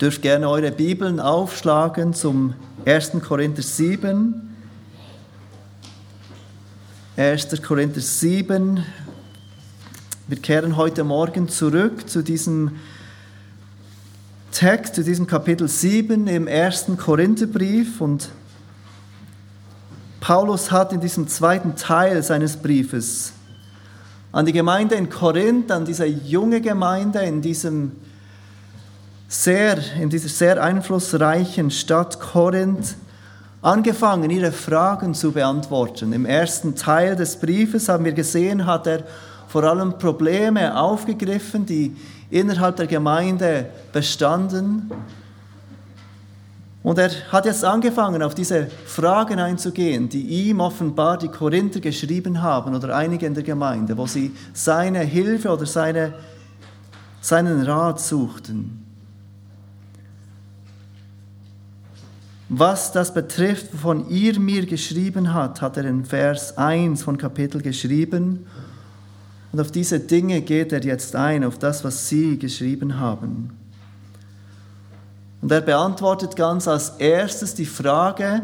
dürft gerne eure Bibeln aufschlagen zum 1. Korinther 7. 1. Korinther 7. Wir kehren heute Morgen zurück zu diesem Text, zu diesem Kapitel 7 im 1. Korintherbrief. Und Paulus hat in diesem zweiten Teil seines Briefes an die Gemeinde in Korinth, an diese junge Gemeinde in diesem sehr, in dieser sehr einflussreichen Stadt Korinth angefangen, ihre Fragen zu beantworten. Im ersten Teil des Briefes haben wir gesehen, hat er vor allem Probleme aufgegriffen, die innerhalb der Gemeinde bestanden. Und er hat jetzt angefangen, auf diese Fragen einzugehen, die ihm offenbar die Korinther geschrieben haben oder einige in der Gemeinde, wo sie seine Hilfe oder seine, seinen Rat suchten. Was das betrifft, wovon ihr mir geschrieben habt, hat er in Vers 1 von Kapitel geschrieben. Und auf diese Dinge geht er jetzt ein, auf das, was sie geschrieben haben. Und er beantwortet ganz als erstes die Frage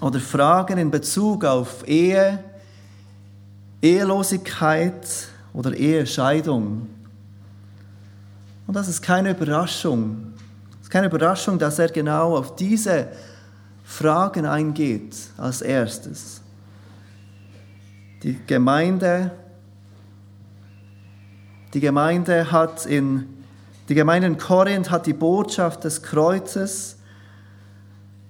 oder Fragen in Bezug auf Ehe, Ehelosigkeit oder Ehescheidung. Und das ist keine Überraschung. Ist keine Überraschung, dass er genau auf diese Fragen eingeht als erstes. Die Gemeinde, die Gemeinde hat in die Gemeinde in Korinth hat die Botschaft des Kreuzes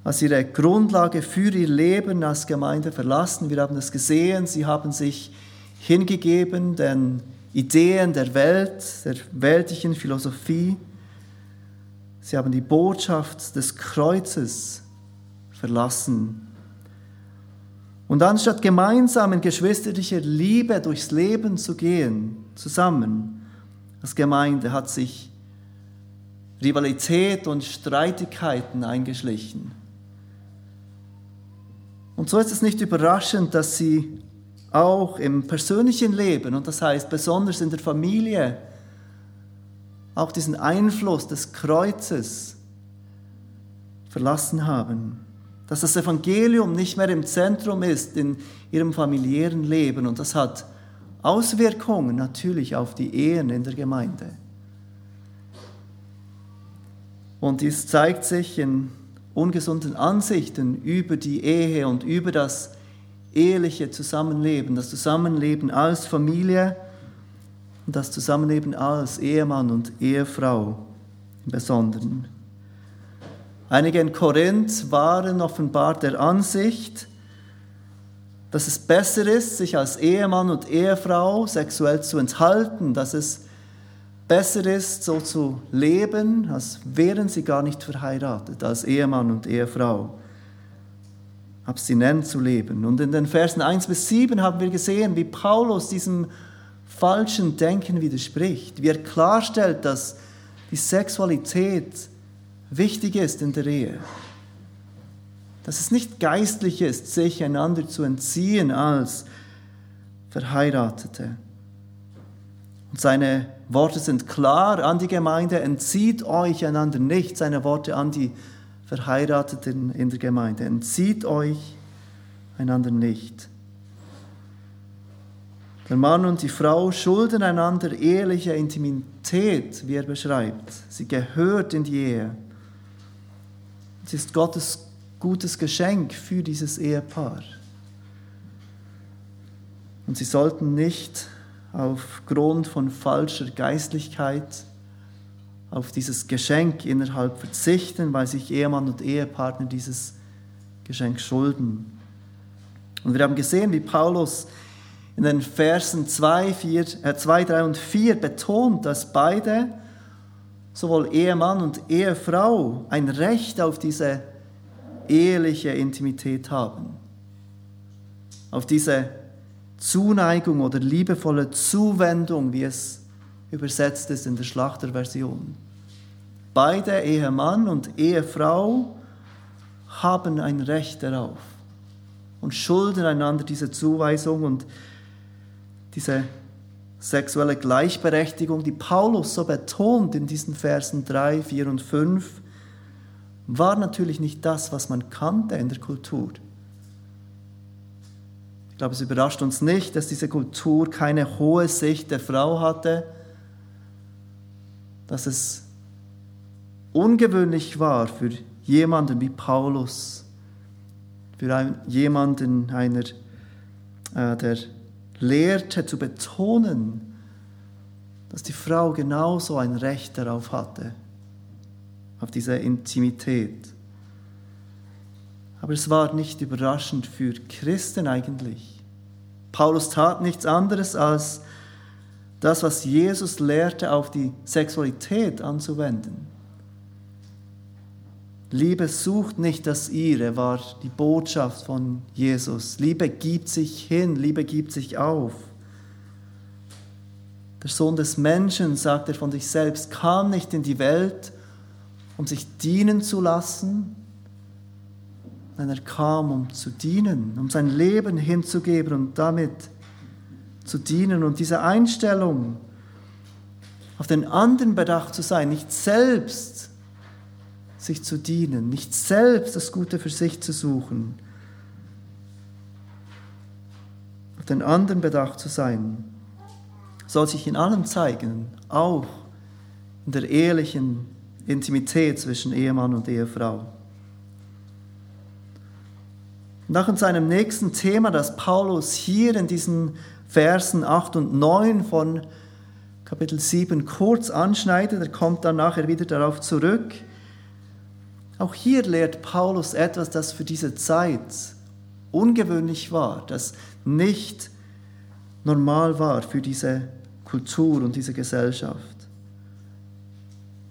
als ihre Grundlage für ihr Leben als Gemeinde verlassen. Wir haben es gesehen, sie haben sich hingegeben den Ideen der Welt, der weltlichen Philosophie. Sie haben die Botschaft des Kreuzes verlassen. Und anstatt gemeinsam in geschwisterlicher Liebe durchs Leben zu gehen, zusammen, als Gemeinde hat sich Rivalität und Streitigkeiten eingeschlichen. Und so ist es nicht überraschend, dass sie auch im persönlichen Leben, und das heißt besonders in der Familie, auch diesen Einfluss des Kreuzes verlassen haben. Dass das Evangelium nicht mehr im Zentrum ist in ihrem familiären Leben und das hat Auswirkungen natürlich auf die Ehen in der Gemeinde. Und dies zeigt sich in ungesunden Ansichten über die Ehe und über das eheliche Zusammenleben, das Zusammenleben als Familie und das Zusammenleben als Ehemann und Ehefrau im Besonderen. Einige in Korinth waren offenbar der Ansicht, dass es besser ist, sich als Ehemann und Ehefrau sexuell zu enthalten, dass es besser ist, so zu leben, als wären sie gar nicht verheiratet, als Ehemann und Ehefrau abstinent zu leben. Und in den Versen 1 bis 7 haben wir gesehen, wie Paulus diesem falschen Denken widerspricht, wie er klarstellt, dass die Sexualität wichtig ist in der Ehe. Dass es nicht geistlich ist, sich einander zu entziehen als Verheiratete. Und seine Worte sind klar an die Gemeinde, entzieht euch einander nicht. Seine Worte an die Verheirateten in der Gemeinde, entzieht euch einander nicht. Der Mann und die Frau schulden einander eheliche Intimität, wie er beschreibt. Sie gehört in die Ehe. Es ist Gottes gutes Geschenk für dieses Ehepaar. Und sie sollten nicht aufgrund von falscher Geistlichkeit auf dieses Geschenk innerhalb verzichten, weil sich Ehemann und Ehepartner dieses Geschenk schulden. Und wir haben gesehen, wie Paulus in den Versen 2, 4, äh 2, 3 und 4 betont, dass beide, sowohl Ehemann und Ehefrau, ein Recht auf diese eheliche Intimität haben. Auf diese Zuneigung oder liebevolle Zuwendung, wie es übersetzt ist in der Schlachterversion. Beide, Ehemann und Ehefrau, haben ein Recht darauf und schulden einander diese Zuweisung und diese sexuelle Gleichberechtigung, die Paulus so betont in diesen Versen 3, 4 und 5, war natürlich nicht das, was man kannte in der Kultur. Ich glaube, es überrascht uns nicht, dass diese Kultur keine hohe Sicht der Frau hatte, dass es ungewöhnlich war für jemanden wie Paulus, für jemanden, einer, äh, der lehrte zu betonen, dass die Frau genauso ein Recht darauf hatte, auf diese Intimität. Aber es war nicht überraschend für Christen eigentlich. Paulus tat nichts anderes als das, was Jesus lehrte, auf die Sexualität anzuwenden. Liebe sucht nicht das ihre, war die Botschaft von Jesus. Liebe gibt sich hin, Liebe gibt sich auf. Der Sohn des Menschen, sagt er von sich selbst, kam nicht in die Welt, um sich dienen zu lassen, sondern er kam, um zu dienen, um sein Leben hinzugeben und damit zu dienen. Und diese Einstellung, auf den anderen bedacht zu sein, nicht selbst sich zu dienen, nicht selbst das Gute für sich zu suchen, auf den anderen bedacht zu sein, soll sich in allem zeigen, auch in der ehrlichen Intimität zwischen Ehemann und Ehefrau. Nach seinem nächsten Thema, das Paulus hier in diesen Versen 8 und 9 von Kapitel 7 kurz anschneidet, er kommt dann nachher wieder darauf zurück, auch hier lehrt Paulus etwas, das für diese Zeit ungewöhnlich war, das nicht normal war für diese Kultur und diese Gesellschaft.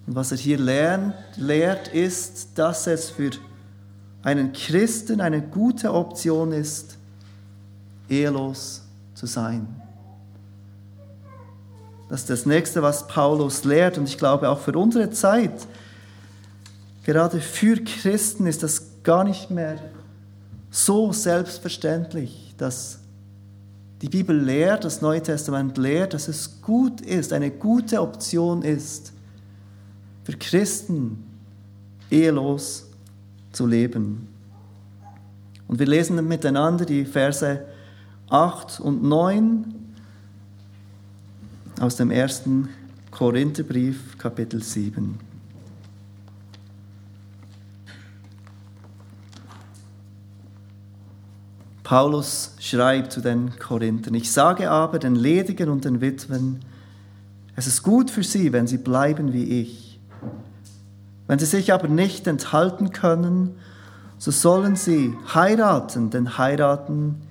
Und was er hier lernt, lehrt, ist, dass es für einen Christen eine gute Option ist, ehelos zu sein. Das ist das Nächste, was Paulus lehrt. Und ich glaube auch für unsere Zeit Gerade für Christen ist das gar nicht mehr so selbstverständlich, dass die Bibel lehrt, das Neue Testament lehrt, dass es gut ist, eine gute Option ist, für Christen ehelos zu leben. Und wir lesen miteinander die Verse 8 und 9 aus dem ersten Korintherbrief, Kapitel 7. Paulus schreibt zu den Korinthern, ich sage aber den Ledigen und den Witwen, es ist gut für sie, wenn sie bleiben wie ich. Wenn sie sich aber nicht enthalten können, so sollen sie heiraten, denn heiraten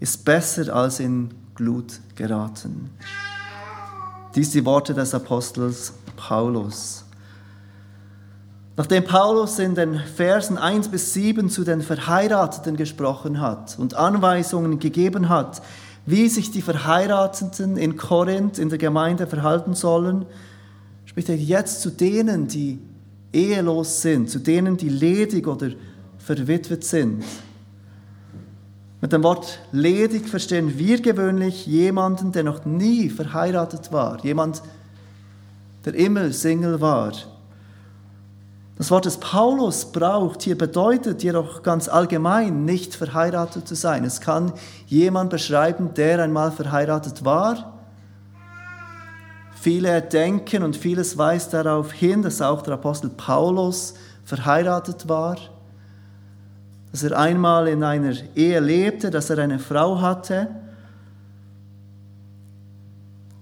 ist besser als in Glut geraten. Dies die Worte des Apostels Paulus. Nachdem Paulus in den Versen 1 bis 7 zu den Verheirateten gesprochen hat und Anweisungen gegeben hat, wie sich die Verheirateten in Korinth in der Gemeinde verhalten sollen, spricht er jetzt zu denen, die ehelos sind, zu denen, die ledig oder verwitwet sind. Mit dem Wort ledig verstehen wir gewöhnlich jemanden, der noch nie verheiratet war, jemand, der immer Single war, das Wort, das Paulus braucht, hier bedeutet jedoch ganz allgemein nicht verheiratet zu sein. Es kann jemand beschreiben, der einmal verheiratet war. Viele denken und vieles weist darauf hin, dass auch der Apostel Paulus verheiratet war, dass er einmal in einer Ehe lebte, dass er eine Frau hatte.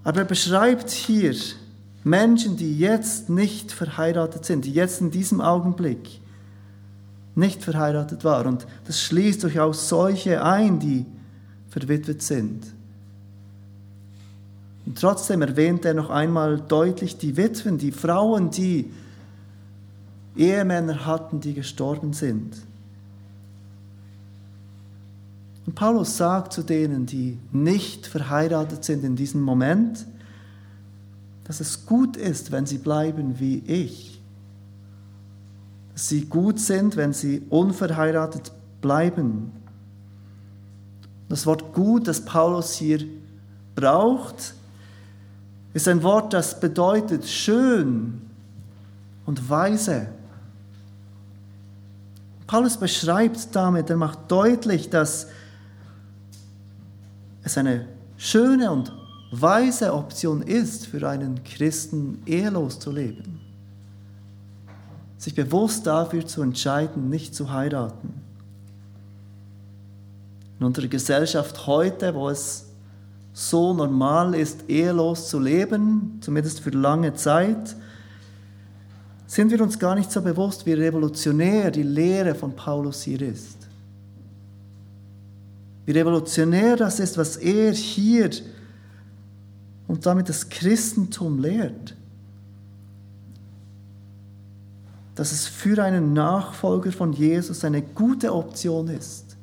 Aber er beschreibt hier Menschen, die jetzt nicht verheiratet sind, die jetzt in diesem Augenblick nicht verheiratet waren. Und das schließt durchaus solche ein, die verwitwet sind. Und trotzdem erwähnt er noch einmal deutlich die Witwen, die Frauen, die Ehemänner hatten, die gestorben sind. Und Paulus sagt zu denen, die nicht verheiratet sind in diesem Moment, dass es gut ist, wenn sie bleiben wie ich. Dass sie gut sind, wenn sie unverheiratet bleiben. Das Wort gut, das Paulus hier braucht, ist ein Wort, das bedeutet schön und weise. Paulus beschreibt damit, er macht deutlich, dass es eine schöne und weise Option ist, für einen Christen ehelos zu leben. Sich bewusst dafür zu entscheiden, nicht zu heiraten. In unserer Gesellschaft heute, wo es so normal ist, ehelos zu leben, zumindest für lange Zeit, sind wir uns gar nicht so bewusst, wie revolutionär die Lehre von Paulus hier ist. Wie revolutionär das ist, was er hier und damit das Christentum lehrt. Dass es für einen Nachfolger von Jesus eine gute Option ist,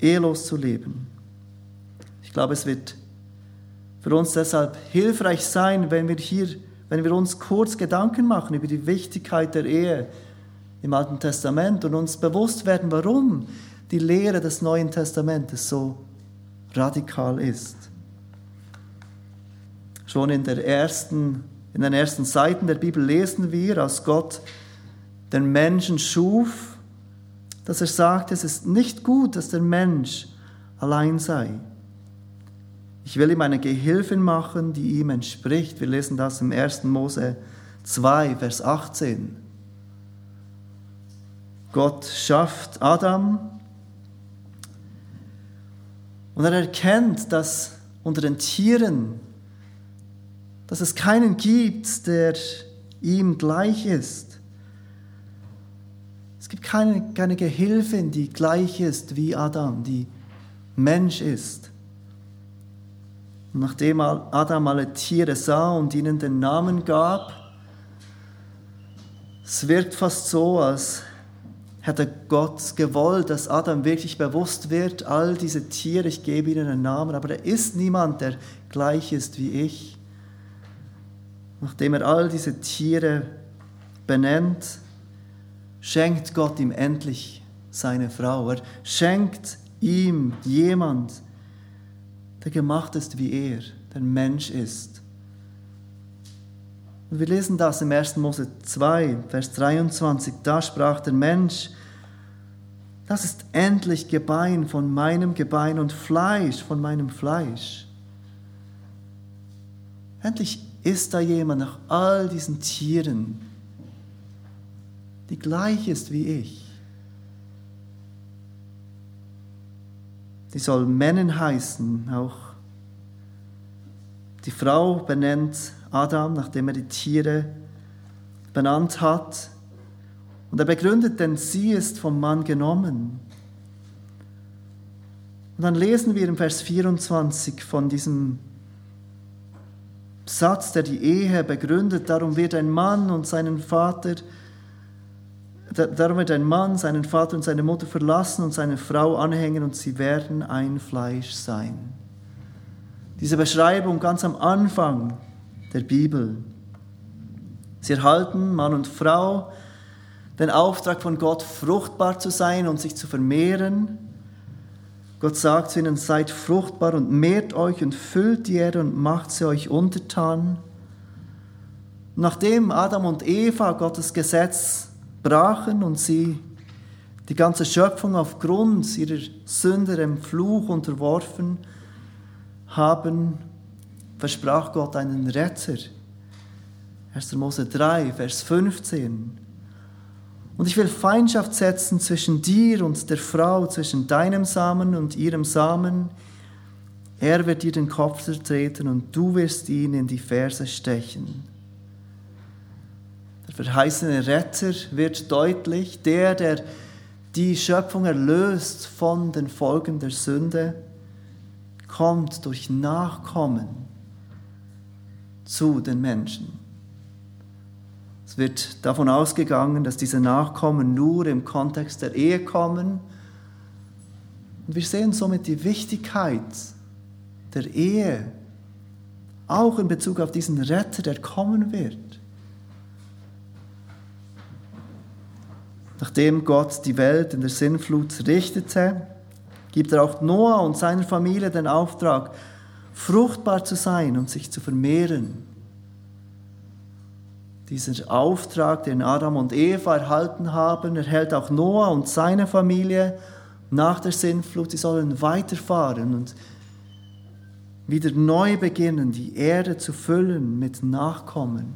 ehelos zu leben. Ich glaube, es wird für uns deshalb hilfreich sein, wenn wir hier, wenn wir uns kurz Gedanken machen über die Wichtigkeit der Ehe im Alten Testament und uns bewusst werden, warum die Lehre des Neuen Testamentes so radikal ist. Schon in, der ersten, in den ersten Seiten der Bibel lesen wir, als Gott den Menschen schuf, dass er sagt, es ist nicht gut, dass der Mensch allein sei. Ich will ihm eine Gehilfin machen, die ihm entspricht. Wir lesen das im 1. Mose 2, Vers 18. Gott schafft Adam und er erkennt, dass unter den Tieren dass es keinen gibt, der ihm gleich ist. Es gibt keine, keine Gehilfin, die gleich ist wie Adam, die Mensch ist. Und nachdem Adam alle Tiere sah und ihnen den Namen gab, es wirkt fast so, als hätte Gott gewollt, dass Adam wirklich bewusst wird, all diese Tiere, ich gebe ihnen einen Namen, aber da ist niemand, der gleich ist wie ich nachdem er all diese Tiere benennt, schenkt Gott ihm endlich seine Frau. Er schenkt ihm jemand, der gemacht ist wie er, der Mensch ist. Und wir lesen das im 1. Mose 2, Vers 23. Da sprach der Mensch, das ist endlich Gebein von meinem Gebein und Fleisch von meinem Fleisch. Endlich ist da jemand nach all diesen Tieren, die gleich ist wie ich? Die soll Männen heißen, auch die Frau benennt Adam, nachdem er die Tiere benannt hat. Und er begründet, denn sie ist vom Mann genommen. Und dann lesen wir im Vers 24 von diesem Satz, der die Ehe begründet. Darum wird ein Mann und seinen Vater, darum wird ein Mann seinen Vater und seine Mutter verlassen und seine Frau anhängen und sie werden ein Fleisch sein. Diese Beschreibung ganz am Anfang der Bibel. Sie erhalten, Mann und Frau, den Auftrag von Gott, fruchtbar zu sein und sich zu vermehren Gott sagt zu ihnen, seid fruchtbar und mehrt euch und füllt die Erde und macht sie euch untertan. Nachdem Adam und Eva Gottes Gesetz brachen und sie die ganze Schöpfung aufgrund ihrer Sünde dem Fluch unterworfen haben, versprach Gott einen Retter. 1. Mose 3, Vers 15. Und ich will Feindschaft setzen zwischen dir und der Frau, zwischen deinem Samen und ihrem Samen. Er wird dir den Kopf zertreten und du wirst ihn in die Ferse stechen. Der verheißene Retter wird deutlich, der, der die Schöpfung erlöst von den Folgen der Sünde, kommt durch Nachkommen zu den Menschen. Es wird davon ausgegangen, dass diese Nachkommen nur im Kontext der Ehe kommen. Und wir sehen somit die Wichtigkeit der Ehe, auch in Bezug auf diesen Retter, der kommen wird. Nachdem Gott die Welt in der Sinnflut richtete, gibt er auch Noah und seiner Familie den Auftrag, fruchtbar zu sein und sich zu vermehren. Dieser Auftrag, den Adam und Eva erhalten haben, erhält auch Noah und seine Familie nach der Sintflut. Sie sollen weiterfahren und wieder neu beginnen, die Erde zu füllen mit Nachkommen.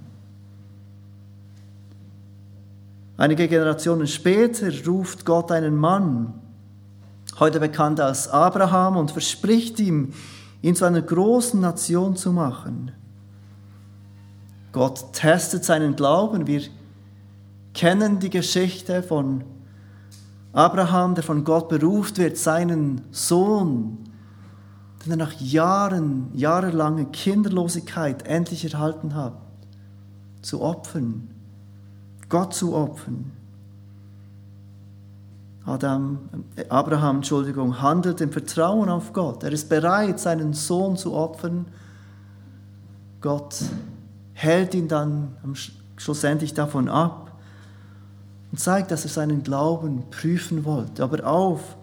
Einige Generationen später ruft Gott einen Mann, heute bekannt als Abraham, und verspricht ihm, ihn zu einer großen Nation zu machen. Gott testet seinen Glauben. Wir kennen die Geschichte von Abraham, der von Gott beruft wird, seinen Sohn, den er nach Jahren, jahrelanger Kinderlosigkeit endlich erhalten hat, zu opfern, Gott zu opfern. Adam, Abraham, Entschuldigung, handelt im Vertrauen auf Gott. Er ist bereit, seinen Sohn zu opfern. Gott hält ihn dann schlussendlich davon ab und zeigt, dass er seinen Glauben prüfen wollte, aber auf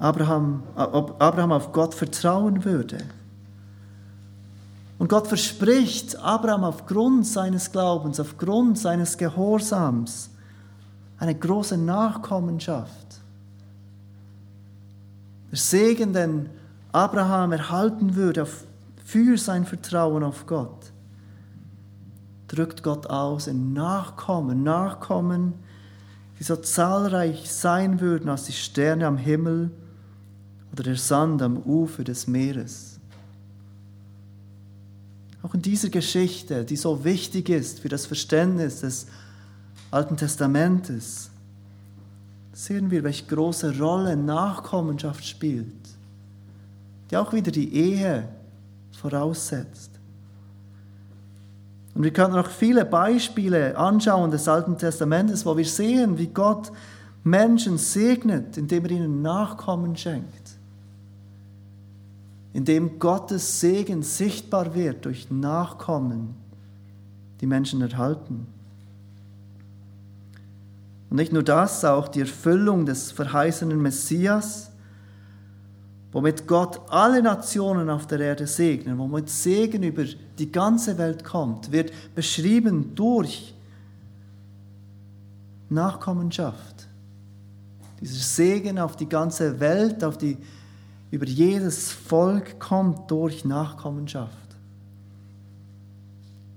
Abraham, ob Abraham auf Gott vertrauen würde. Und Gott verspricht Abraham aufgrund seines Glaubens, aufgrund seines Gehorsams eine große Nachkommenschaft. Der Segen, den Abraham erhalten würde für sein Vertrauen auf Gott, drückt Gott aus in Nachkommen, Nachkommen, die so zahlreich sein würden als die Sterne am Himmel oder der Sand am Ufer des Meeres. Auch in dieser Geschichte, die so wichtig ist für das Verständnis des Alten Testamentes, sehen wir, welche große Rolle Nachkommenschaft spielt, die auch wieder die Ehe voraussetzt. Und wir können noch viele Beispiele anschauen des Alten Testamentes, wo wir sehen, wie Gott Menschen segnet, indem er ihnen Nachkommen schenkt. Indem Gottes Segen sichtbar wird durch Nachkommen, die Menschen erhalten. Und nicht nur das, auch die Erfüllung des verheißenen Messias womit Gott alle Nationen auf der Erde segnet, womit Segen über die ganze Welt kommt, wird beschrieben durch Nachkommenschaft. Dieser Segen auf die ganze Welt, auf die, über jedes Volk kommt durch Nachkommenschaft.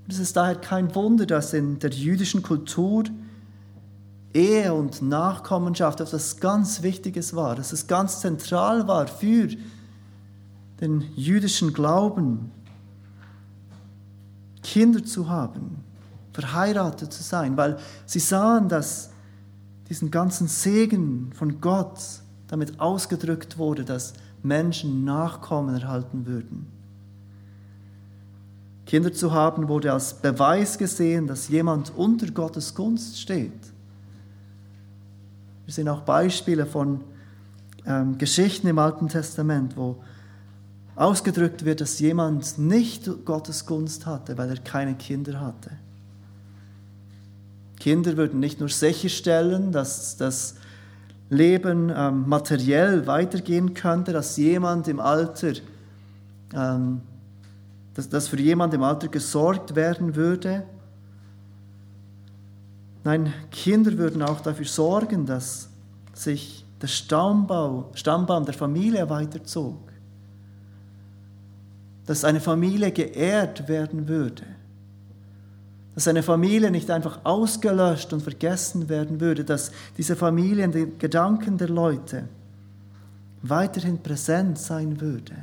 Es ist daher kein Wunder, dass in der jüdischen Kultur Ehe und Nachkommenschaft etwas ganz Wichtiges war, dass es ganz zentral war für den jüdischen Glauben, Kinder zu haben, verheiratet zu sein, weil sie sahen, dass diesen ganzen Segen von Gott damit ausgedrückt wurde, dass Menschen Nachkommen erhalten würden. Kinder zu haben wurde als Beweis gesehen, dass jemand unter Gottes Gunst steht wir sehen auch Beispiele von ähm, Geschichten im Alten Testament, wo ausgedrückt wird, dass jemand nicht Gottes Gunst hatte, weil er keine Kinder hatte. Kinder würden nicht nur sicherstellen, dass das Leben ähm, materiell weitergehen könnte, dass jemand im Alter, ähm, dass, dass für jemand im Alter gesorgt werden würde, Nein, Kinder würden auch dafür sorgen, dass sich der Stammbau, Stammbaum der Familie weiterzog. Dass eine Familie geehrt werden würde. Dass eine Familie nicht einfach ausgelöscht und vergessen werden würde. Dass diese Familie in den Gedanken der Leute weiterhin präsent sein würde.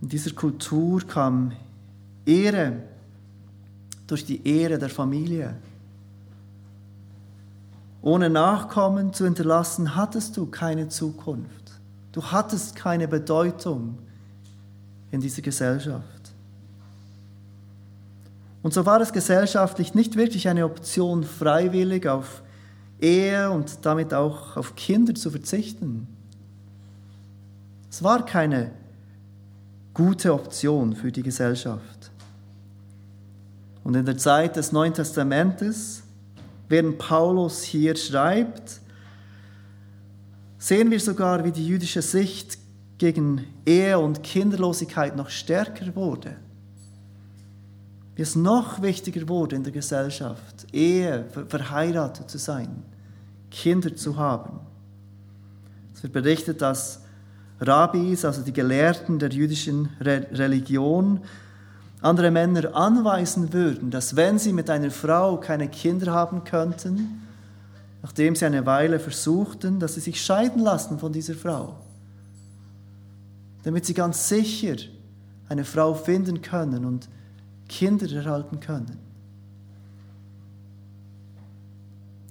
In dieser Kultur kam Ehre durch die Ehre der Familie. Ohne Nachkommen zu hinterlassen, hattest du keine Zukunft. Du hattest keine Bedeutung in dieser Gesellschaft. Und so war es gesellschaftlich nicht wirklich eine Option, freiwillig auf Ehe und damit auch auf Kinder zu verzichten. Es war keine gute Option für die Gesellschaft. Und in der Zeit des Neuen Testamentes, während Paulus hier schreibt, sehen wir sogar, wie die jüdische Sicht gegen Ehe und Kinderlosigkeit noch stärker wurde. Wie es noch wichtiger wurde in der Gesellschaft, Ehe, verheiratet zu sein, Kinder zu haben. Es wird berichtet, dass Rabbis, also die Gelehrten der jüdischen Re Religion, andere Männer anweisen würden, dass wenn sie mit einer Frau keine Kinder haben könnten, nachdem sie eine Weile versuchten, dass sie sich scheiden lassen von dieser Frau, damit sie ganz sicher eine Frau finden können und Kinder erhalten können.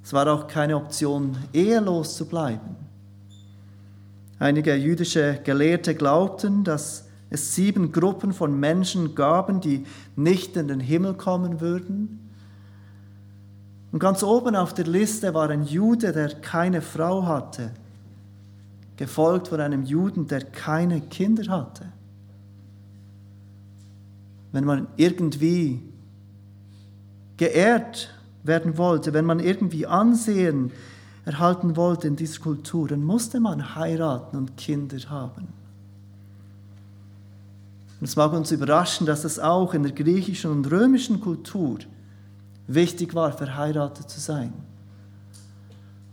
Es war auch keine Option, ehelos zu bleiben. Einige jüdische Gelehrte glaubten, dass es sieben Gruppen von Menschen gaben, die nicht in den Himmel kommen würden. Und ganz oben auf der Liste war ein Jude, der keine Frau hatte, gefolgt von einem Juden, der keine Kinder hatte. Wenn man irgendwie geehrt werden wollte, wenn man irgendwie Ansehen erhalten wollte in dieser Kultur, dann musste man heiraten und Kinder haben. Und es mag uns überraschen, dass das auch in der griechischen und römischen Kultur wichtig war, verheiratet zu sein.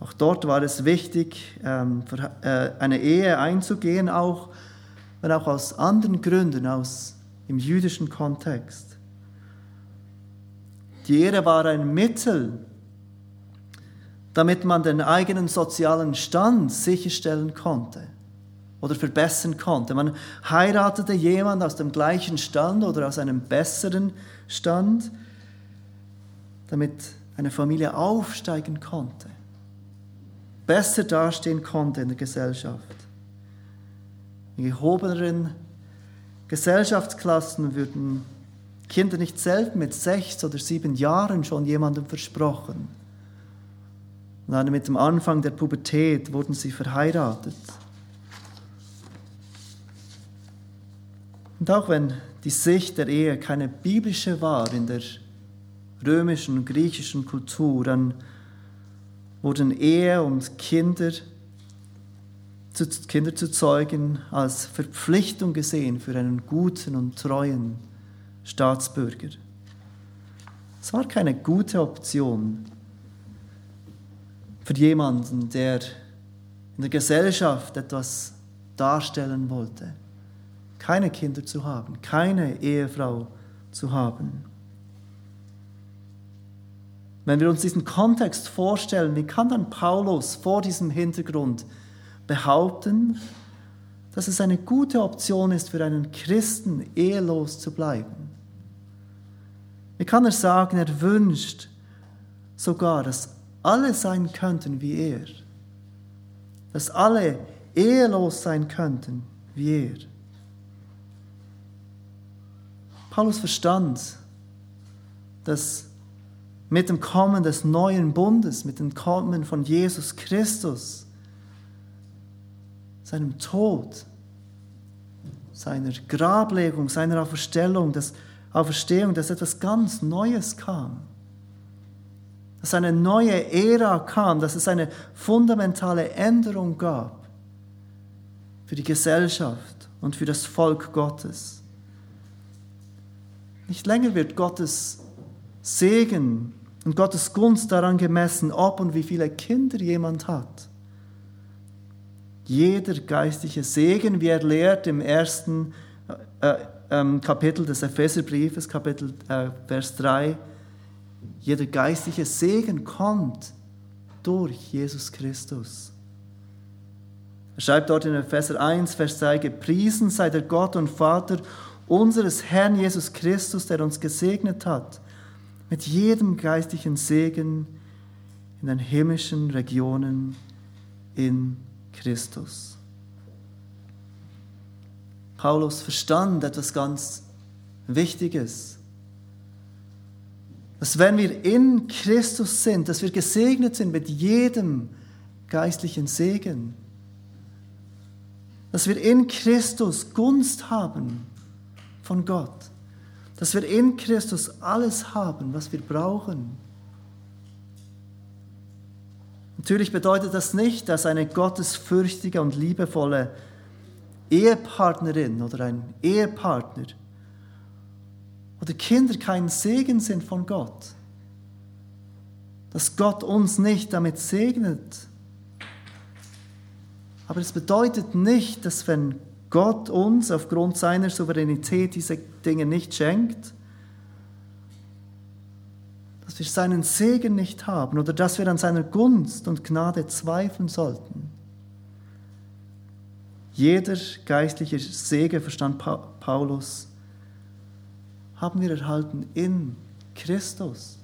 Auch dort war es wichtig, ähm, äh, eine Ehe einzugehen, auch wenn auch aus anderen Gründen, aus im jüdischen Kontext. Die Ehe war ein Mittel, damit man den eigenen sozialen Stand sicherstellen konnte oder verbessern konnte. Man heiratete jemand aus dem gleichen Stand oder aus einem besseren Stand, damit eine Familie aufsteigen konnte, besser dastehen konnte in der Gesellschaft. In gehobeneren Gesellschaftsklassen würden Kinder nicht selten mit sechs oder sieben Jahren schon jemandem versprochen. Und dann mit dem Anfang der Pubertät wurden sie verheiratet. Und auch wenn die Sicht der Ehe keine biblische war in der römischen und griechischen Kultur, dann wurden Ehe und Kinder zu, Kinder zu zeugen als Verpflichtung gesehen für einen guten und treuen Staatsbürger. Es war keine gute Option für jemanden, der in der Gesellschaft etwas darstellen wollte keine Kinder zu haben, keine Ehefrau zu haben. Wenn wir uns diesen Kontext vorstellen, wie kann dann Paulus vor diesem Hintergrund behaupten, dass es eine gute Option ist für einen Christen, ehelos zu bleiben? Wie kann er sagen, er wünscht sogar, dass alle sein könnten wie er? Dass alle ehelos sein könnten wie er? Paulus verstand, dass mit dem Kommen des neuen Bundes, mit dem Kommen von Jesus Christus, seinem Tod, seiner Grablegung, seiner Auferstellung, dass Auferstehung, dass etwas ganz Neues kam. Dass eine neue Ära kam, dass es eine fundamentale Änderung gab für die Gesellschaft und für das Volk Gottes. Nicht länger wird Gottes Segen und Gottes Gunst daran gemessen, ob und wie viele Kinder jemand hat. Jeder geistliche Segen, wie er lehrt im ersten äh, äh, Kapitel des Epheserbriefes, Kapitel äh, Vers 3, jeder geistliche Segen kommt durch Jesus Christus. Er schreibt dort in Epheser 1, Vers 2, gepriesen sei der Gott und Vater unseres Herrn Jesus Christus, der uns gesegnet hat mit jedem geistlichen Segen in den himmlischen Regionen in Christus. Paulus verstand etwas ganz Wichtiges, dass wenn wir in Christus sind, dass wir gesegnet sind mit jedem geistlichen Segen, dass wir in Christus Gunst haben von Gott. Dass wir in Christus alles haben, was wir brauchen. Natürlich bedeutet das nicht, dass eine gottesfürchtige und liebevolle Ehepartnerin oder ein Ehepartner oder Kinder kein Segen sind von Gott. Dass Gott uns nicht damit segnet. Aber es bedeutet nicht, dass wenn Gott uns aufgrund seiner Souveränität diese Dinge nicht schenkt, dass wir seinen Segen nicht haben oder dass wir an seiner Gunst und Gnade zweifeln sollten. Jeder geistliche Segen, verstand Paulus, haben wir erhalten in Christus.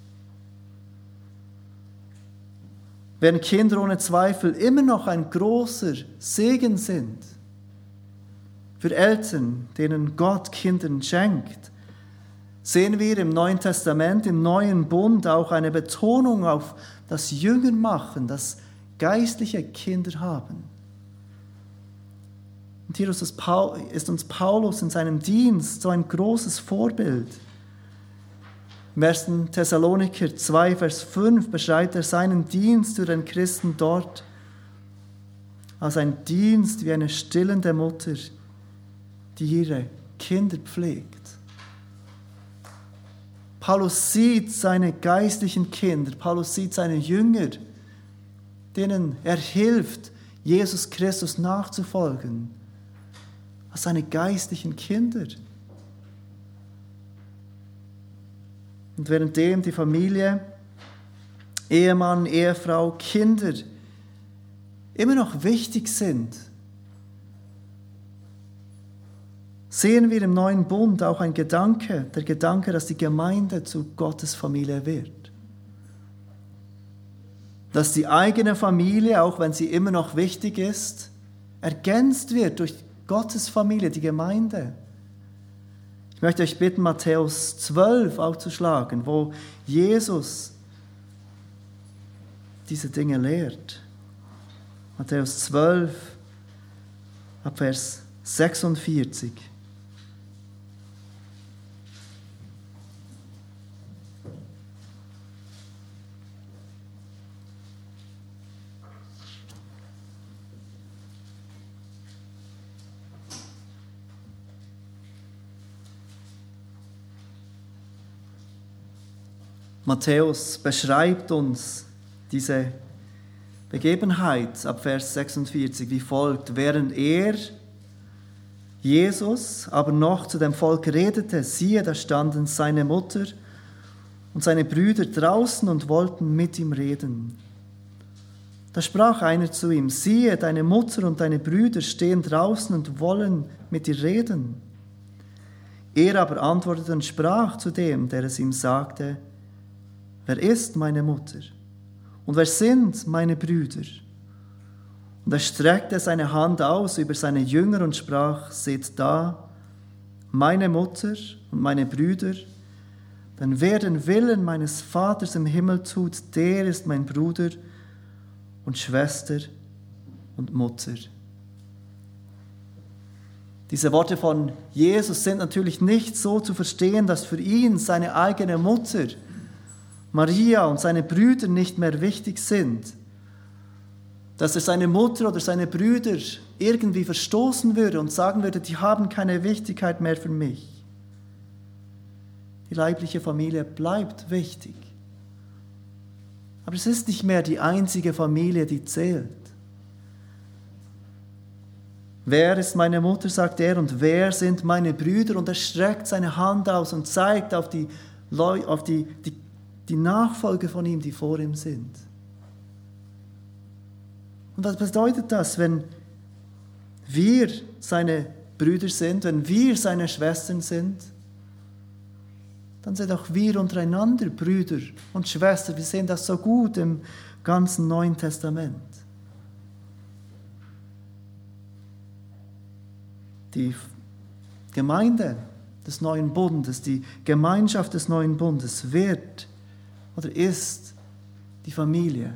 Während Kinder ohne Zweifel immer noch ein großer Segen sind für Eltern, denen Gott Kindern schenkt, sehen wir im Neuen Testament, im Neuen Bund auch eine Betonung auf das Jüngermachen, das geistliche Kinder haben. Und hier ist uns Paulus in seinem Dienst so ein großes Vorbild. Im 1. Thessaloniker 2, Vers 5 beschreibt er seinen Dienst für den Christen dort als ein Dienst wie eine stillende Mutter, die ihre Kinder pflegt. Paulus sieht seine geistlichen Kinder, Paulus sieht seine Jünger, denen er hilft, Jesus Christus nachzufolgen als seine geistlichen Kinder. Und währenddem die Familie, Ehemann, Ehefrau, Kinder immer noch wichtig sind, sehen wir im neuen Bund auch ein Gedanke, der Gedanke, dass die Gemeinde zu Gottes Familie wird. Dass die eigene Familie, auch wenn sie immer noch wichtig ist, ergänzt wird durch Gottes Familie, die Gemeinde. Ich möchte euch bitten, Matthäus 12 aufzuschlagen, wo Jesus diese Dinge lehrt. Matthäus 12, ab Vers 46. Matthäus beschreibt uns diese Begebenheit ab Vers 46 wie folgt. Während er, Jesus, aber noch zu dem Volk redete, siehe, da standen seine Mutter und seine Brüder draußen und wollten mit ihm reden. Da sprach einer zu ihm, siehe, deine Mutter und deine Brüder stehen draußen und wollen mit dir reden. Er aber antwortete und sprach zu dem, der es ihm sagte, Wer ist meine Mutter? Und wer sind meine Brüder? Und er streckte seine Hand aus über seine Jünger und sprach, seht da, meine Mutter und meine Brüder, denn wer den Willen meines Vaters im Himmel tut, der ist mein Bruder und Schwester und Mutter. Diese Worte von Jesus sind natürlich nicht so zu verstehen, dass für ihn seine eigene Mutter Maria und seine Brüder nicht mehr wichtig sind, dass er seine Mutter oder seine Brüder irgendwie verstoßen würde und sagen würde, die haben keine Wichtigkeit mehr für mich. Die leibliche Familie bleibt wichtig. Aber es ist nicht mehr die einzige Familie, die zählt. Wer ist meine Mutter, sagt er, und wer sind meine Brüder? Und er streckt seine Hand aus und zeigt auf die, auf die, die die Nachfolger von ihm, die vor ihm sind. Und was bedeutet das, wenn wir seine Brüder sind, wenn wir seine Schwestern sind? Dann sind auch wir untereinander Brüder und Schwestern. Wir sehen das so gut im ganzen Neuen Testament. Die Gemeinde des neuen Bundes, die Gemeinschaft des neuen Bundes wird oder ist die Familie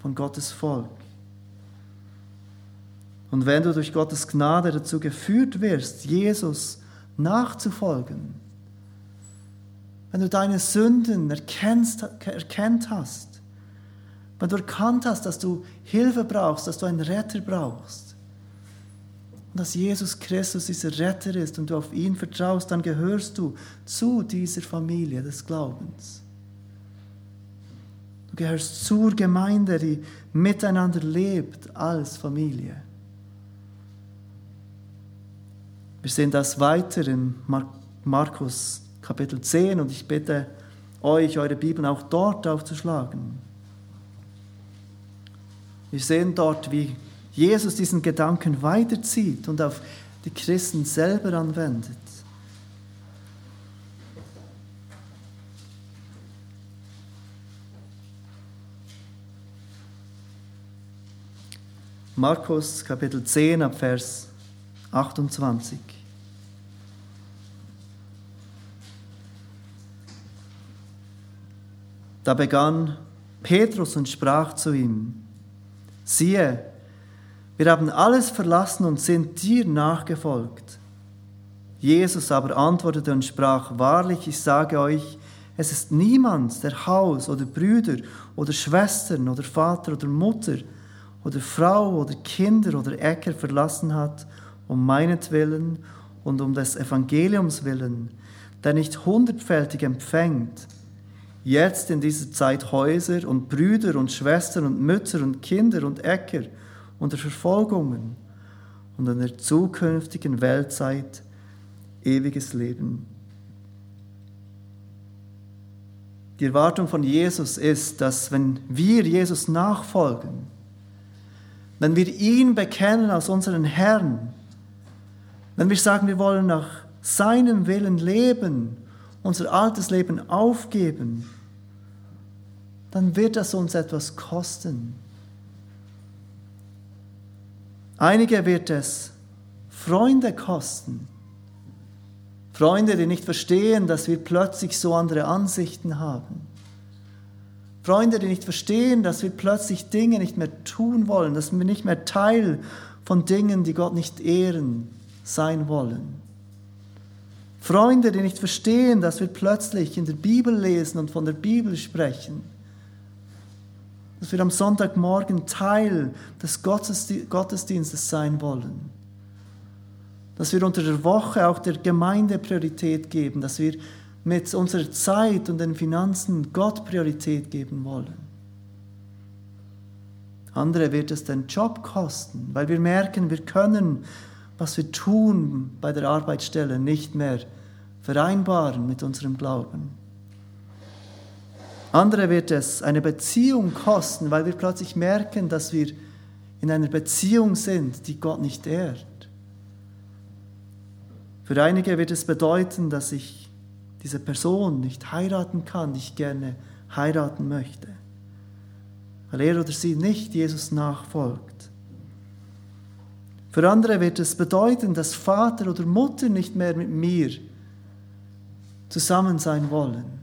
von Gottes Volk. Und wenn du durch Gottes Gnade dazu geführt wirst, Jesus nachzufolgen, wenn du deine Sünden erkennst, erkennt hast, wenn du erkannt hast, dass du Hilfe brauchst, dass du einen Retter brauchst, und dass Jesus Christus dieser Retter ist und du auf ihn vertraust, dann gehörst du zu dieser Familie des Glaubens. Gehörst zur Gemeinde, die miteinander lebt als Familie. Wir sehen das weiter in Markus Kapitel 10 und ich bitte euch, eure Bibeln auch dort aufzuschlagen. Wir sehen dort, wie Jesus diesen Gedanken weiterzieht und auf die Christen selber anwendet. Markus Kapitel 10 ab Vers 28. Da begann Petrus und sprach zu ihm, siehe, wir haben alles verlassen und sind dir nachgefolgt. Jesus aber antwortete und sprach, wahrlich, ich sage euch, es ist niemand, der Haus oder Brüder oder Schwestern oder Vater oder Mutter oder Frau oder Kinder oder Äcker verlassen hat, um meinetwillen und um des Evangeliums willen, der nicht hundertfältig empfängt, jetzt in dieser Zeit Häuser und Brüder und Schwestern und Mütter und Kinder und Äcker unter Verfolgungen und in der zukünftigen Weltzeit ewiges Leben. Die Erwartung von Jesus ist, dass wenn wir Jesus nachfolgen, wenn wir ihn bekennen als unseren Herrn, wenn wir sagen, wir wollen nach seinem Willen leben, unser altes Leben aufgeben, dann wird das uns etwas kosten. Einige wird es Freunde kosten. Freunde, die nicht verstehen, dass wir plötzlich so andere Ansichten haben. Freunde, die nicht verstehen, dass wir plötzlich Dinge nicht mehr tun wollen, dass wir nicht mehr Teil von Dingen, die Gott nicht ehren, sein wollen. Freunde, die nicht verstehen, dass wir plötzlich in der Bibel lesen und von der Bibel sprechen dass wir am Sonntagmorgen Teil des Gottesdienstes sein wollen. Dass wir unter der Woche auch der Gemeinde Priorität geben, dass wir mit unserer Zeit und den Finanzen Gott Priorität geben wollen. Andere wird es den Job kosten, weil wir merken, wir können, was wir tun bei der Arbeitsstelle, nicht mehr vereinbaren mit unserem Glauben. Andere wird es eine Beziehung kosten, weil wir plötzlich merken, dass wir in einer Beziehung sind, die Gott nicht ehrt. Für einige wird es bedeuten, dass ich diese Person nicht heiraten kann, die ich gerne heiraten möchte, weil er oder sie nicht Jesus nachfolgt. Für andere wird es bedeuten, dass Vater oder Mutter nicht mehr mit mir zusammen sein wollen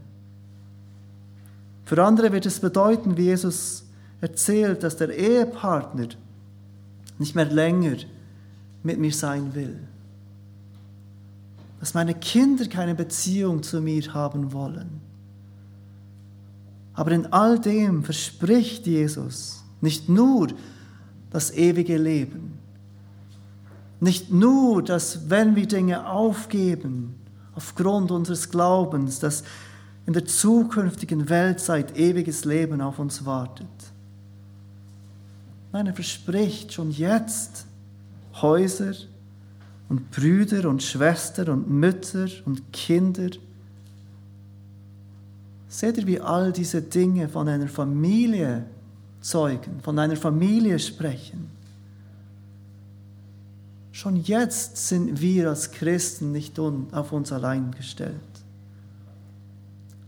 für andere wird es bedeuten, wie Jesus erzählt, dass der Ehepartner nicht mehr länger mit mir sein will. Dass meine Kinder keine Beziehung zu mir haben wollen. Aber in all dem verspricht Jesus nicht nur das ewige Leben, nicht nur, dass wenn wir Dinge aufgeben, aufgrund unseres Glaubens, dass in der zukünftigen Weltzeit ewiges Leben auf uns wartet. Nein, er verspricht schon jetzt Häuser und Brüder und Schwestern und Mütter und Kinder. Seht ihr, wie all diese Dinge von einer Familie zeugen, von einer Familie sprechen? Schon jetzt sind wir als Christen nicht auf uns allein gestellt.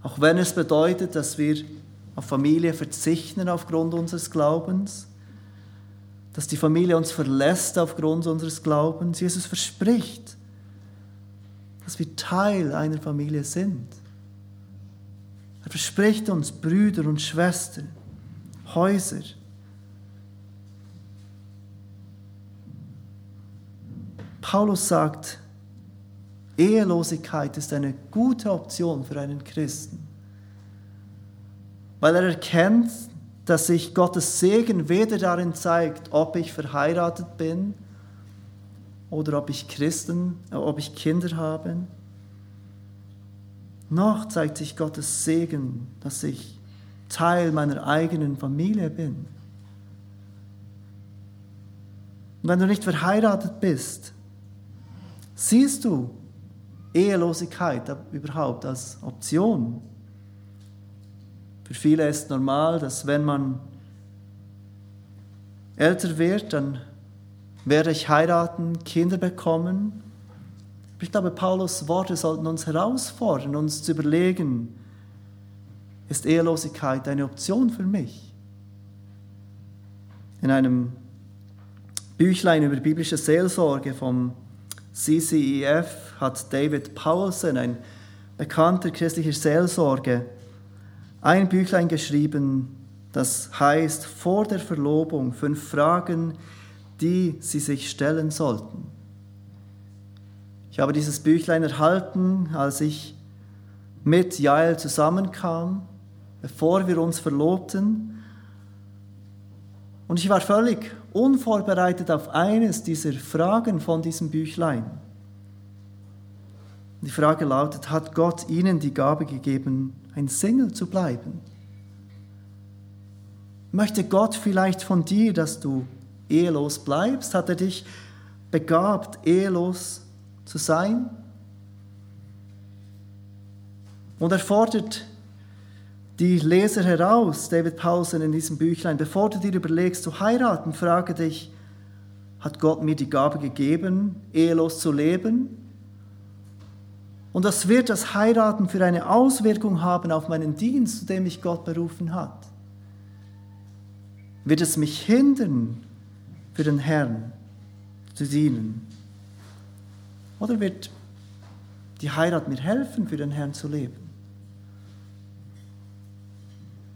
Auch wenn es bedeutet, dass wir auf Familie verzichten aufgrund unseres Glaubens, dass die Familie uns verlässt aufgrund unseres Glaubens. Jesus verspricht, dass wir Teil einer Familie sind. Er verspricht uns Brüder und Schwestern, Häuser. Paulus sagt, Ehelosigkeit ist eine gute Option für einen Christen, weil er erkennt, dass sich Gottes Segen weder darin zeigt, ob ich verheiratet bin oder ob ich Christen, äh, ob ich Kinder habe. Noch zeigt sich Gottes Segen, dass ich Teil meiner eigenen Familie bin. Und wenn du nicht verheiratet bist, siehst du Ehelosigkeit überhaupt als Option. Für viele ist normal, dass wenn man älter wird, dann werde ich heiraten, Kinder bekommen. Ich glaube, Paulus Worte sollten uns herausfordern, uns zu überlegen, ist Ehelosigkeit eine Option für mich? In einem Büchlein über biblische Seelsorge vom CCEF hat David Paulsen, ein bekannter christlicher Seelsorge, ein Büchlein geschrieben, das heißt vor der Verlobung fünf Fragen, die Sie sich stellen sollten. Ich habe dieses Büchlein erhalten, als ich mit Jael zusammenkam, bevor wir uns verlobten. Und ich war völlig unvorbereitet auf eines dieser Fragen von diesem Büchlein. Die Frage lautet, hat Gott Ihnen die Gabe gegeben, ein Single zu bleiben? Möchte Gott vielleicht von dir, dass du ehelos bleibst? Hat er dich begabt, ehelos zu sein? Und er fordert die Leser heraus, David Paulsen in diesem Büchlein, bevor du dir überlegst zu heiraten, frage dich, hat Gott mir die Gabe gegeben, ehelos zu leben? Und was wird das Heiraten für eine Auswirkung haben auf meinen Dienst, zu dem mich Gott berufen hat? Wird es mich hindern, für den Herrn zu dienen? Oder wird die Heirat mir helfen, für den Herrn zu leben?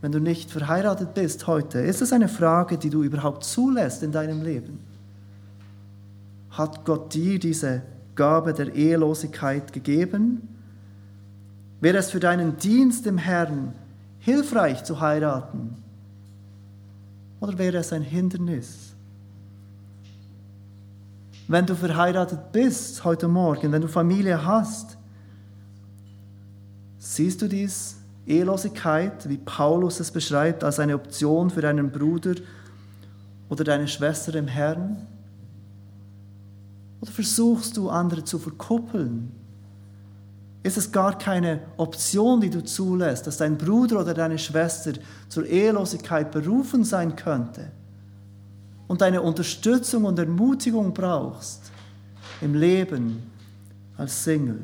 Wenn du nicht verheiratet bist heute, ist es eine Frage, die du überhaupt zulässt in deinem Leben? Hat Gott dir diese Gabe der Ehelosigkeit gegeben? Wäre es für deinen Dienst dem Herrn hilfreich zu heiraten? Oder wäre es ein Hindernis? Wenn du verheiratet bist heute Morgen, wenn du Familie hast, siehst du dies Ehelosigkeit, wie Paulus es beschreibt, als eine Option für deinen Bruder oder deine Schwester im Herrn? Oder versuchst du, andere zu verkuppeln? Ist es gar keine Option, die du zulässt, dass dein Bruder oder deine Schwester zur Ehelosigkeit berufen sein könnte und deine Unterstützung und Ermutigung brauchst im Leben als Single?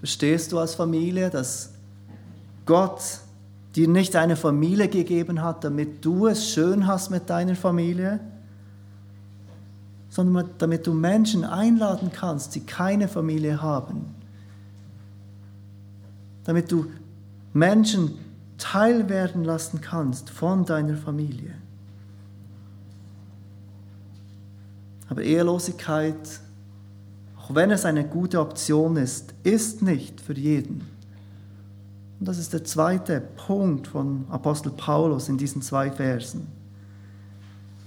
Verstehst du als Familie, dass Gott dir nicht eine Familie gegeben hat, damit du es schön hast mit deiner Familie? Sondern damit du Menschen einladen kannst, die keine Familie haben. Damit du Menschen teilwerden lassen kannst von deiner Familie. Aber Ehelosigkeit, auch wenn es eine gute Option ist, ist nicht für jeden. Und das ist der zweite Punkt von Apostel Paulus in diesen zwei Versen.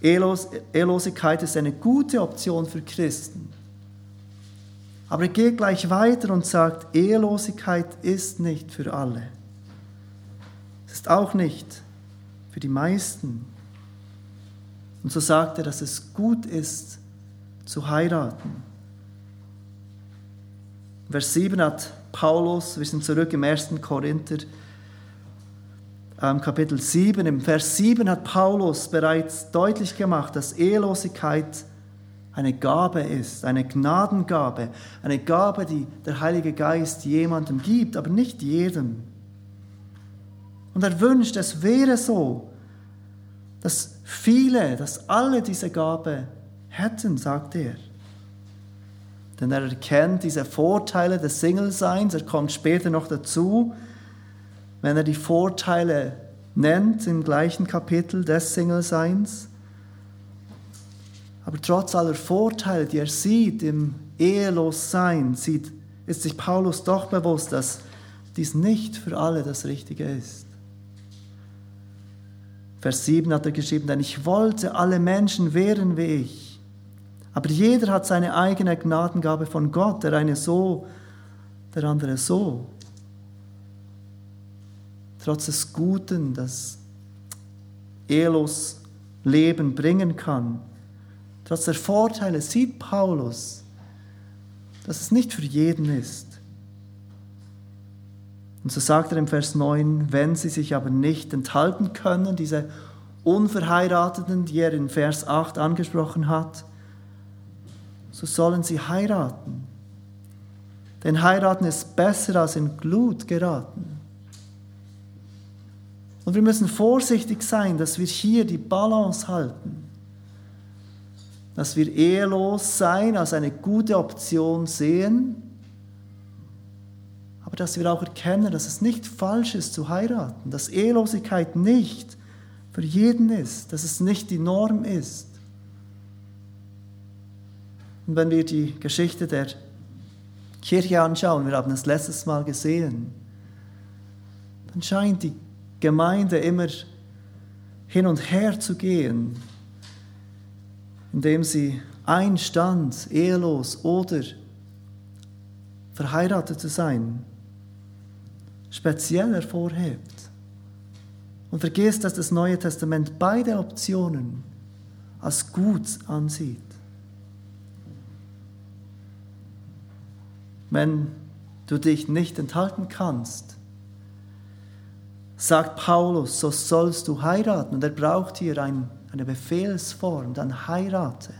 Ehelos, Ehelosigkeit ist eine gute Option für Christen. Aber er geht gleich weiter und sagt, Ehelosigkeit ist nicht für alle. Es ist auch nicht für die meisten. Und so sagt er, dass es gut ist, zu heiraten. Vers 7 hat Paulus, wir sind zurück im 1. Korinther, Kapitel 7, im Vers 7 hat Paulus bereits deutlich gemacht, dass Ehelosigkeit eine Gabe ist, eine Gnadengabe, eine Gabe, die der Heilige Geist jemandem gibt, aber nicht jedem. Und er wünscht, es wäre so, dass viele, dass alle diese Gabe hätten, sagt er. Denn er erkennt diese Vorteile des Single-Seins, er kommt später noch dazu, wenn er die Vorteile nennt im gleichen Kapitel des Single-Seins. Aber trotz aller Vorteile, die er sieht im Ehelos-Sein, sieht, ist sich Paulus doch bewusst, dass dies nicht für alle das Richtige ist. Vers 7 hat er geschrieben, denn ich wollte alle Menschen wären wie ich, Aber jeder hat seine eigene Gnadengabe von Gott, der eine so, der andere so. Trotz des Guten, das ehelos Leben bringen kann, trotz der Vorteile sieht Paulus, dass es nicht für jeden ist. Und so sagt er im Vers 9, wenn sie sich aber nicht enthalten können, diese Unverheirateten, die er in Vers 8 angesprochen hat, so sollen sie heiraten. Denn heiraten ist besser als in Glut geraten. Und wir müssen vorsichtig sein, dass wir hier die Balance halten. Dass wir ehelos sein als eine gute Option sehen, aber dass wir auch erkennen, dass es nicht falsch ist zu heiraten, dass Ehelosigkeit nicht für jeden ist, dass es nicht die Norm ist. Und wenn wir die Geschichte der Kirche anschauen, wir haben es letztes Mal gesehen, dann scheint die Gemeinde immer hin und her zu gehen, indem sie ein Stand, ehelos oder verheiratet zu sein, speziell hervorhebt. Und vergisst, dass das Neue Testament beide Optionen als gut ansieht. Wenn du dich nicht enthalten kannst, sagt Paulus, so sollst du heiraten. Und er braucht hier ein, eine Befehlsform, dann heirate.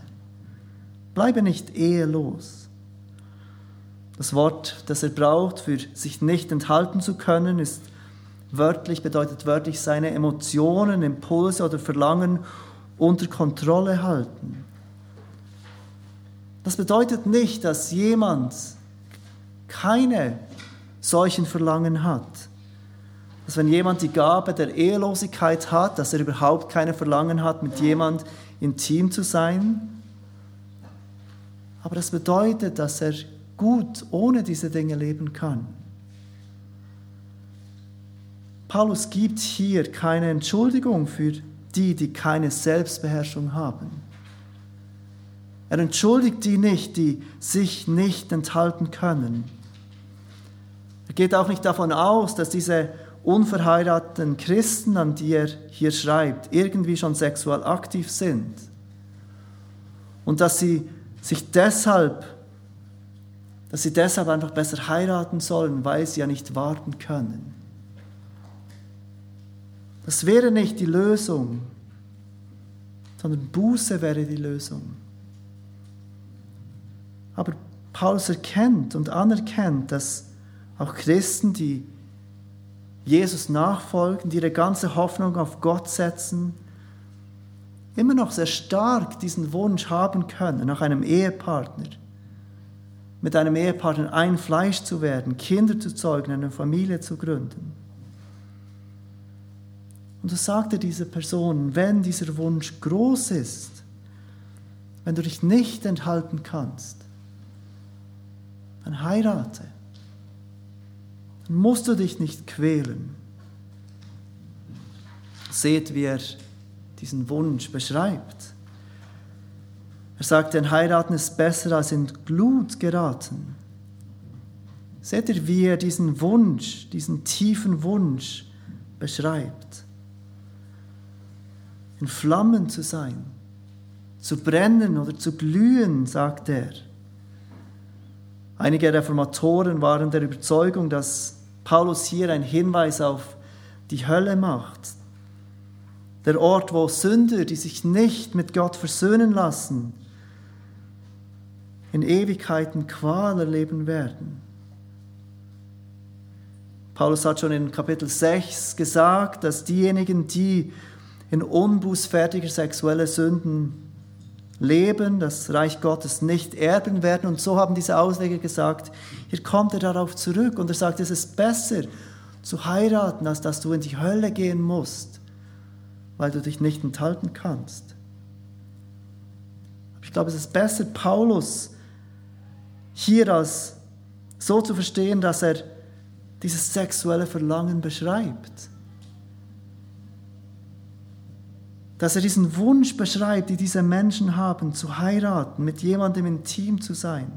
Bleibe nicht ehelos. Das Wort, das er braucht, für sich nicht enthalten zu können, ist wörtlich, bedeutet wörtlich seine Emotionen, Impulse oder Verlangen unter Kontrolle halten. Das bedeutet nicht, dass jemand keine solchen Verlangen hat. Dass wenn jemand die Gabe der Ehelosigkeit hat, dass er überhaupt keine Verlangen hat, mit jemand intim zu sein. Aber das bedeutet, dass er gut ohne diese Dinge leben kann. Paulus gibt hier keine Entschuldigung für die, die keine Selbstbeherrschung haben. Er entschuldigt die nicht, die sich nicht enthalten können. Er geht auch nicht davon aus, dass diese unverheirateten Christen, an die er hier schreibt, irgendwie schon sexuell aktiv sind. Und dass sie sich deshalb, dass sie deshalb einfach besser heiraten sollen, weil sie ja nicht warten können. Das wäre nicht die Lösung, sondern Buße wäre die Lösung. Aber Paulus erkennt und anerkennt, dass auch Christen, die Jesus nachfolgen, die ihre ganze Hoffnung auf Gott setzen, immer noch sehr stark diesen Wunsch haben können, nach einem Ehepartner, mit einem Ehepartner ein Fleisch zu werden, Kinder zu zeugen, eine Familie zu gründen. Und so sagte diese Person, wenn dieser Wunsch groß ist, wenn du dich nicht enthalten kannst, dann heirate musst du dich nicht quälen. Seht, wie er diesen Wunsch beschreibt. Er sagt, ein Heiraten ist besser als in Glut geraten. Seht ihr, wie er diesen Wunsch, diesen tiefen Wunsch beschreibt? In Flammen zu sein, zu brennen oder zu glühen, sagt er. Einige Reformatoren waren der Überzeugung, dass Paulus hier einen Hinweis auf die Hölle macht. Der Ort, wo Sünder, die sich nicht mit Gott versöhnen lassen, in Ewigkeiten Qual erleben werden. Paulus hat schon in Kapitel 6 gesagt, dass diejenigen, die in unbußfertiger sexueller Sünden leben, das Reich Gottes nicht erben werden. Und so haben diese Ausleger gesagt, hier kommt er darauf zurück und er sagt, es ist besser zu heiraten, als dass du in die Hölle gehen musst, weil du dich nicht enthalten kannst. Ich glaube, es ist besser, Paulus hier als so zu verstehen, dass er dieses sexuelle Verlangen beschreibt. Dass er diesen Wunsch beschreibt, die diese Menschen haben, zu heiraten, mit jemandem intim zu sein.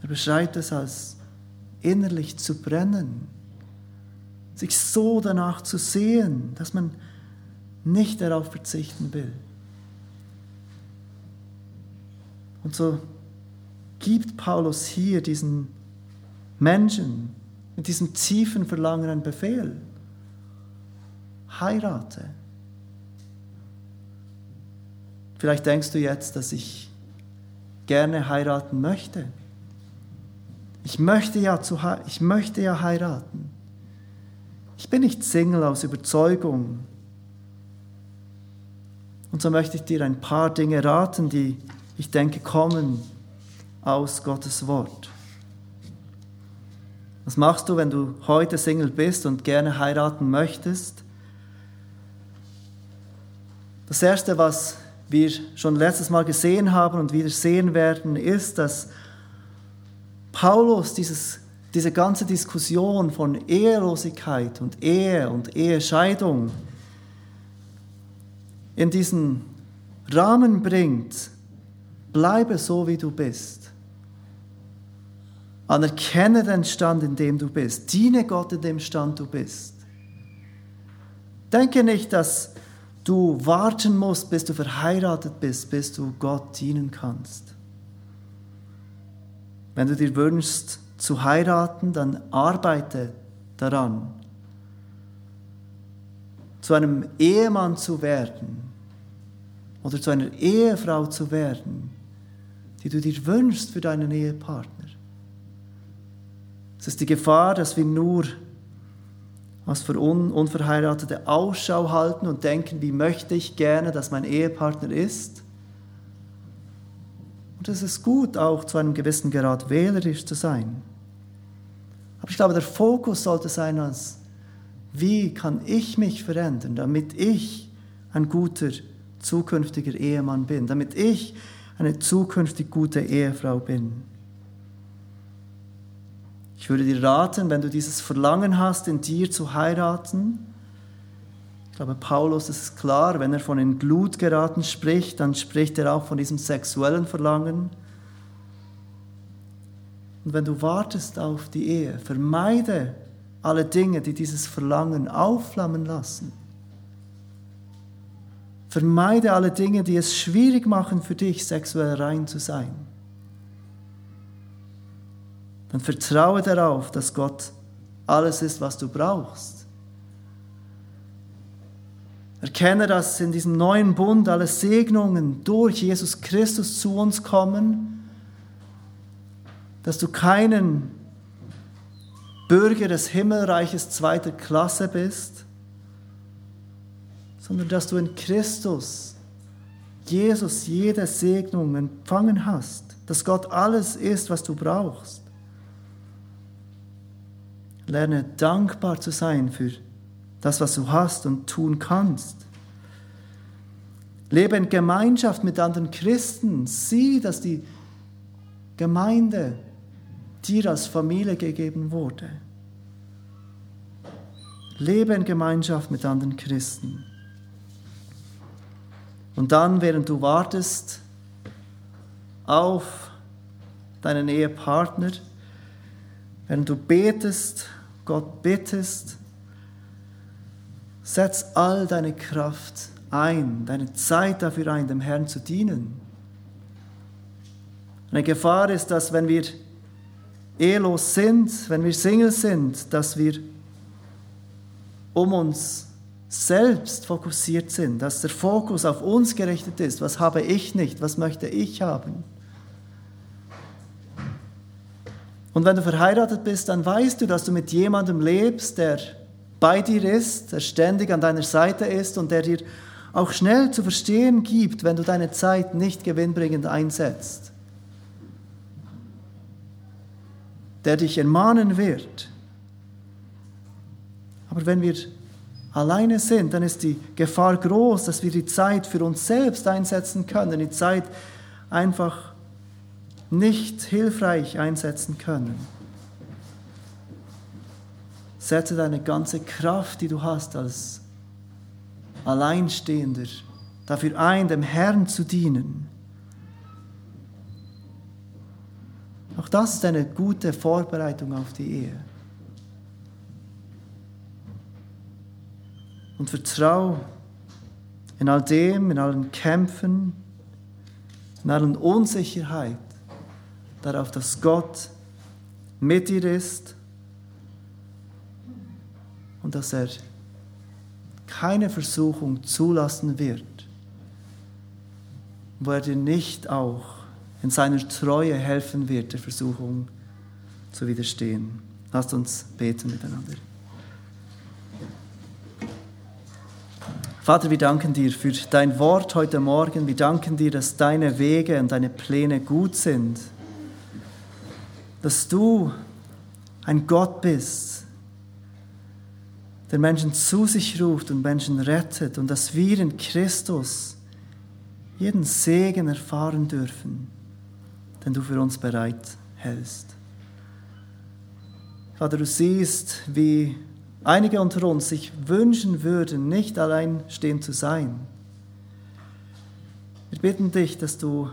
Er beschreibt es als innerlich zu brennen, sich so danach zu sehen, dass man nicht darauf verzichten will. Und so gibt Paulus hier diesen Menschen mit diesem tiefen Verlangen einen Befehl. Heirate. Vielleicht denkst du jetzt, dass ich gerne heiraten möchte. Ich möchte ja, zu, ich möchte ja heiraten. Ich bin nicht Single aus Überzeugung. Und so möchte ich dir ein paar Dinge raten, die ich denke kommen aus Gottes Wort. Was machst du, wenn du heute Single bist und gerne heiraten möchtest? Das Erste, was wir schon letztes Mal gesehen haben und wieder sehen werden, ist, dass Paulus dieses, diese ganze Diskussion von Ehelosigkeit und Ehe und Ehescheidung in diesen Rahmen bringt, bleibe so, wie du bist. Anerkenne den Stand, in dem du bist. Diene Gott in dem Stand, du bist. Denke nicht, dass du warten musst, bis du verheiratet bist, bis du Gott dienen kannst. Wenn du dir wünschst zu heiraten, dann arbeite daran, zu einem Ehemann zu werden oder zu einer Ehefrau zu werden, die du dir wünschst für deinen Ehepartner. Es ist die Gefahr, dass wir nur als für Unverheiratete Ausschau halten und denken, wie möchte ich gerne, dass mein Ehepartner ist. Und es ist gut, auch zu einem gewissen Grad wählerisch zu sein. Aber ich glaube, der Fokus sollte sein als, wie kann ich mich verändern, damit ich ein guter zukünftiger Ehemann bin, damit ich eine zukünftig gute Ehefrau bin. Ich würde dir raten, wenn du dieses Verlangen hast, in dir zu heiraten, ich glaube, Paulus ist klar, wenn er von in Glut geraten spricht, dann spricht er auch von diesem sexuellen Verlangen. Und wenn du wartest auf die Ehe, vermeide alle Dinge, die dieses Verlangen aufflammen lassen. Vermeide alle Dinge, die es schwierig machen für dich, sexuell rein zu sein dann vertraue darauf, dass Gott alles ist, was du brauchst. Erkenne, dass in diesem neuen Bund alle Segnungen durch Jesus Christus zu uns kommen, dass du keinen Bürger des Himmelreiches zweiter Klasse bist, sondern dass du in Christus, Jesus, jede Segnung empfangen hast, dass Gott alles ist, was du brauchst. Lerne dankbar zu sein für das, was du hast und tun kannst. Lebe in Gemeinschaft mit anderen Christen. Sieh, dass die Gemeinde dir als Familie gegeben wurde. Lebe in Gemeinschaft mit anderen Christen. Und dann, während du wartest auf deinen Ehepartner, wenn du betest, Gott bittest, setz all deine Kraft ein, deine Zeit dafür ein, dem Herrn zu dienen. Eine Gefahr ist, dass wenn wir ehelos sind, wenn wir Single sind, dass wir um uns selbst fokussiert sind, dass der Fokus auf uns gerichtet ist. Was habe ich nicht? Was möchte ich haben? Und wenn du verheiratet bist, dann weißt du, dass du mit jemandem lebst, der bei dir ist, der ständig an deiner Seite ist und der dir auch schnell zu verstehen gibt, wenn du deine Zeit nicht gewinnbringend einsetzt. Der dich ermahnen wird. Aber wenn wir alleine sind, dann ist die Gefahr groß, dass wir die Zeit für uns selbst einsetzen können, die Zeit einfach nicht hilfreich einsetzen können. Setze deine ganze Kraft, die du hast als Alleinstehender, dafür ein, dem Herrn zu dienen. Auch das ist eine gute Vorbereitung auf die Ehe. Und vertrau in all dem, in allen Kämpfen, in allen Unsicherheit darauf, dass Gott mit dir ist und dass er keine Versuchung zulassen wird, wo er dir nicht auch in seiner Treue helfen wird, der Versuchung zu widerstehen. Lasst uns beten miteinander. Vater, wir danken dir für dein Wort heute Morgen. Wir danken dir, dass deine Wege und deine Pläne gut sind. Dass du ein Gott bist, der Menschen zu sich ruft und Menschen rettet und dass wir in Christus jeden Segen erfahren dürfen, den du für uns bereit hältst. Vater, du siehst, wie einige unter uns sich wünschen würden, nicht allein stehen zu sein. Wir bitten dich, dass du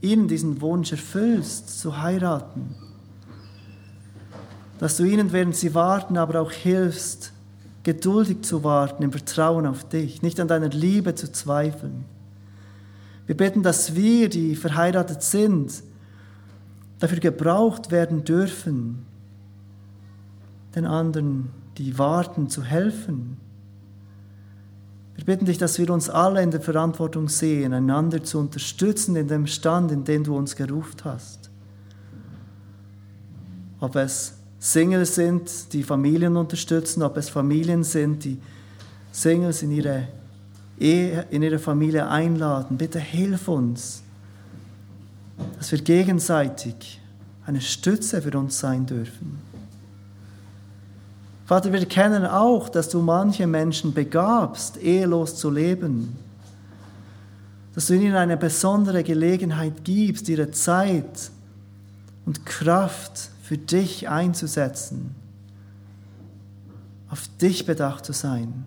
ihnen diesen Wunsch erfüllst, zu heiraten. Dass du ihnen, während sie warten, aber auch hilfst, geduldig zu warten, im Vertrauen auf dich, nicht an deiner Liebe zu zweifeln. Wir bitten, dass wir, die verheiratet sind, dafür gebraucht werden dürfen, den anderen die warten, zu helfen. Wir bitten dich, dass wir uns alle in der Verantwortung sehen, einander zu unterstützen in dem Stand, in den du uns gerufen hast. Ob es Singles sind, die Familien unterstützen, ob es Familien sind, die Singles in ihre Ehe, in ihre Familie einladen. Bitte hilf uns, dass wir gegenseitig eine Stütze für uns sein dürfen. Vater, wir kennen auch, dass du manche Menschen begabst, ehelos zu leben. Dass du ihnen eine besondere Gelegenheit gibst, ihre Zeit und Kraft für dich einzusetzen, auf dich bedacht zu sein.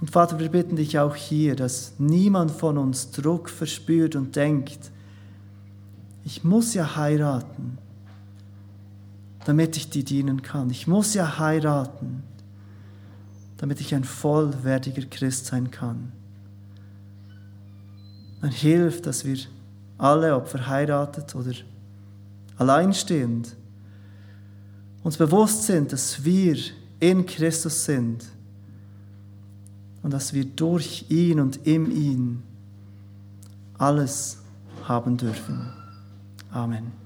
Und Vater, wir bitten dich auch hier, dass niemand von uns Druck verspürt und denkt, ich muss ja heiraten damit ich dir dienen kann. Ich muss ja heiraten, damit ich ein vollwertiger Christ sein kann. Dann hilft, dass wir alle, ob verheiratet oder alleinstehend, uns bewusst sind, dass wir in Christus sind und dass wir durch ihn und in ihm alles haben dürfen. Amen.